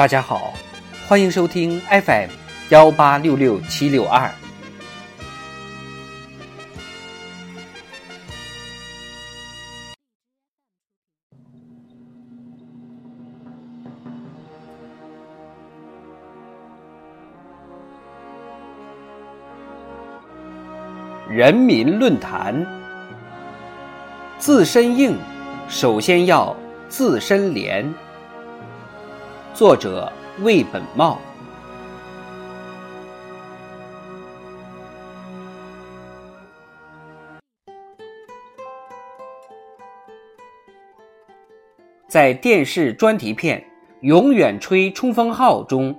大家好，欢迎收听 FM 幺八六六七六二。人民论坛，自身硬，首先要自身廉。作者魏本茂。在电视专题片《永远吹冲锋号》中，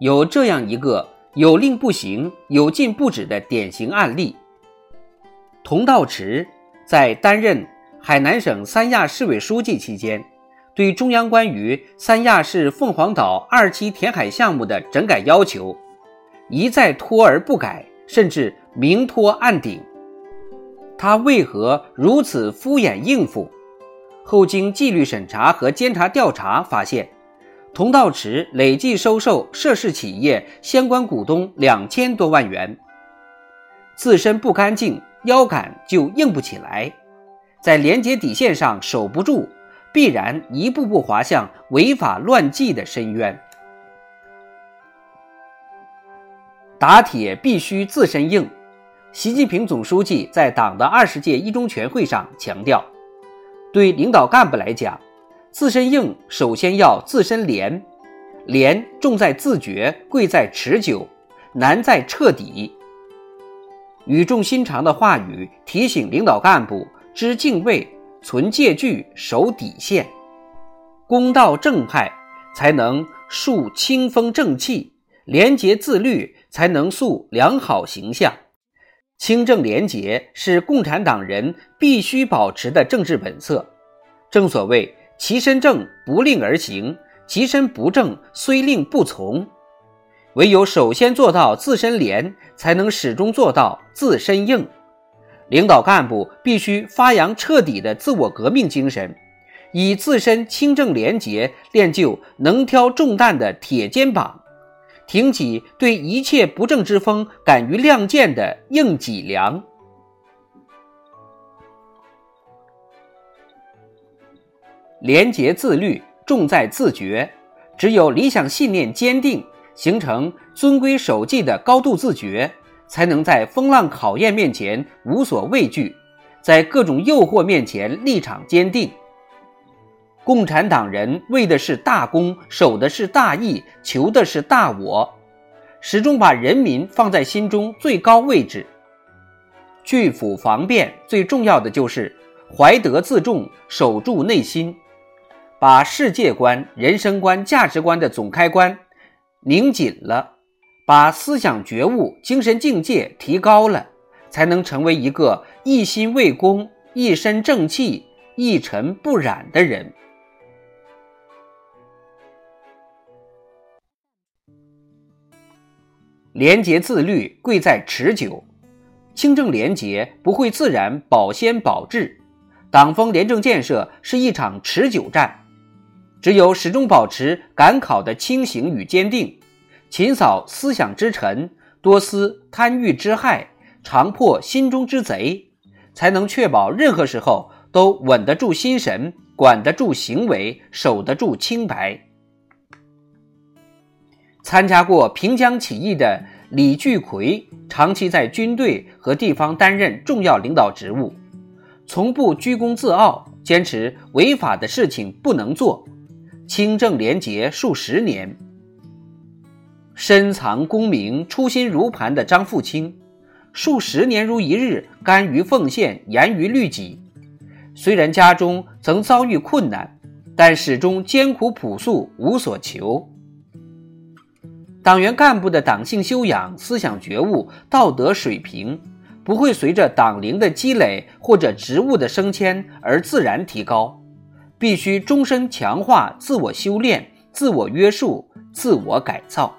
有这样一个有令不行、有禁不止的典型案例。童道池在担任海南省三亚市委书记期间。对中央关于三亚市凤凰岛二期填海项目的整改要求，一再拖而不改，甚至明拖暗顶。他为何如此敷衍应付？后经纪律审查和监察调查发现，同道池累计收受涉事企业相关股东两千多万元。自身不干净，腰杆就硬不起来，在廉洁底线上守不住。必然一步步滑向违法乱纪的深渊。打铁必须自身硬。习近平总书记在党的二十届一中全会上强调，对领导干部来讲，自身硬首先要自身廉，廉重在自觉，贵在持久，难在彻底。语重心长的话语提醒领导干部知敬畏。存戒惧，守底线，公道正派，才能树清风正气；廉洁自律，才能塑良好形象。清正廉洁是共产党人必须保持的政治本色。正所谓“其身正，不令而行；其身不正，虽令不从。”唯有首先做到自身廉，才能始终做到自身硬。领导干部必须发扬彻底的自我革命精神，以自身清正廉洁练就能挑重担的铁肩膀，挺起对一切不正之风敢于亮剑的硬脊梁。廉洁自律重在自觉，只有理想信念坚定，形成遵规守纪的高度自觉。才能在风浪考验面前无所畏惧，在各种诱惑面前立场坚定。共产党人为的是大公，守的是大义，求的是大我，始终把人民放在心中最高位置。拒腐防变，最重要的就是怀德自重，守住内心，把世界观、人生观、价值观的总开关拧紧了。把思想觉悟、精神境界提高了，才能成为一个一心为公、一身正气、一尘不染的人。廉洁自律贵在持久，清正廉洁不会自然保鲜保质。党风廉政建设是一场持久战，只有始终保持赶考的清醒与坚定。勤扫思想之尘，多思贪欲之害，常破心中之贼，才能确保任何时候都稳得住心神，管得住行为，守得住清白。参加过平江起义的李聚奎，长期在军队和地方担任重要领导职务，从不居功自傲，坚持违法的事情不能做，清正廉洁数十年。深藏功名、初心如磐的张富清，数十年如一日，甘于奉献、严于律己。虽然家中曾遭遇困难，但始终艰苦朴素，无所求。党员干部的党性修养、思想觉悟、道德水平，不会随着党龄的积累或者职务的升迁而自然提高，必须终身强化自我修炼、自我约束、自我改造。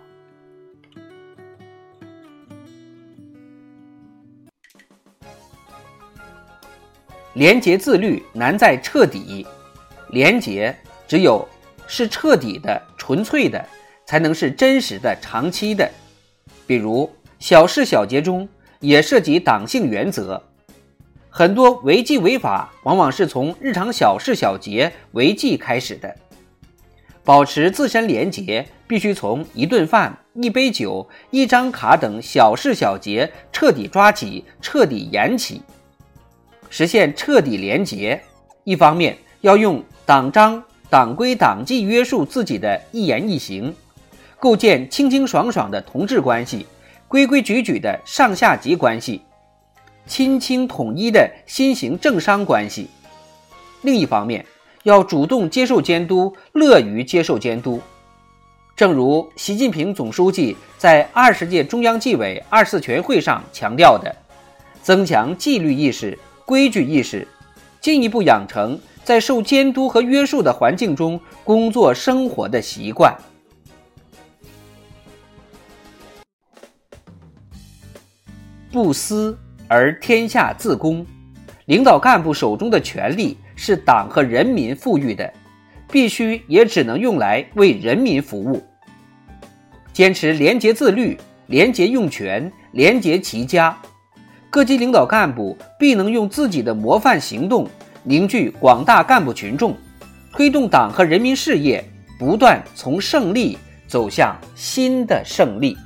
廉洁自律难在彻底，廉洁只有是彻底的、纯粹的，才能是真实的、长期的。比如小事小节中也涉及党性原则，很多违纪违法往往是从日常小事小节违纪开始的。保持自身廉洁，必须从一顿饭、一杯酒、一张卡等小事小节彻底抓起、彻底严起，实现彻底廉洁。一方面要用党章、党规、党纪约束自己的一言一行，构建清清爽爽的同志关系、规规矩矩的上下级关系、亲清统一的新型政商关系；另一方面，要主动接受监督，乐于接受监督。正如习近平总书记在二十届中央纪委二次全会上强调的，增强纪律意识、规矩意识，进一步养成在受监督和约束的环境中工作生活的习惯。不私而天下自公，领导干部手中的权力。是党和人民赋予的，必须也只能用来为人民服务。坚持廉洁自律、廉洁用权、廉洁齐家，各级领导干部必能用自己的模范行动凝聚广大干部群众，推动党和人民事业不断从胜利走向新的胜利。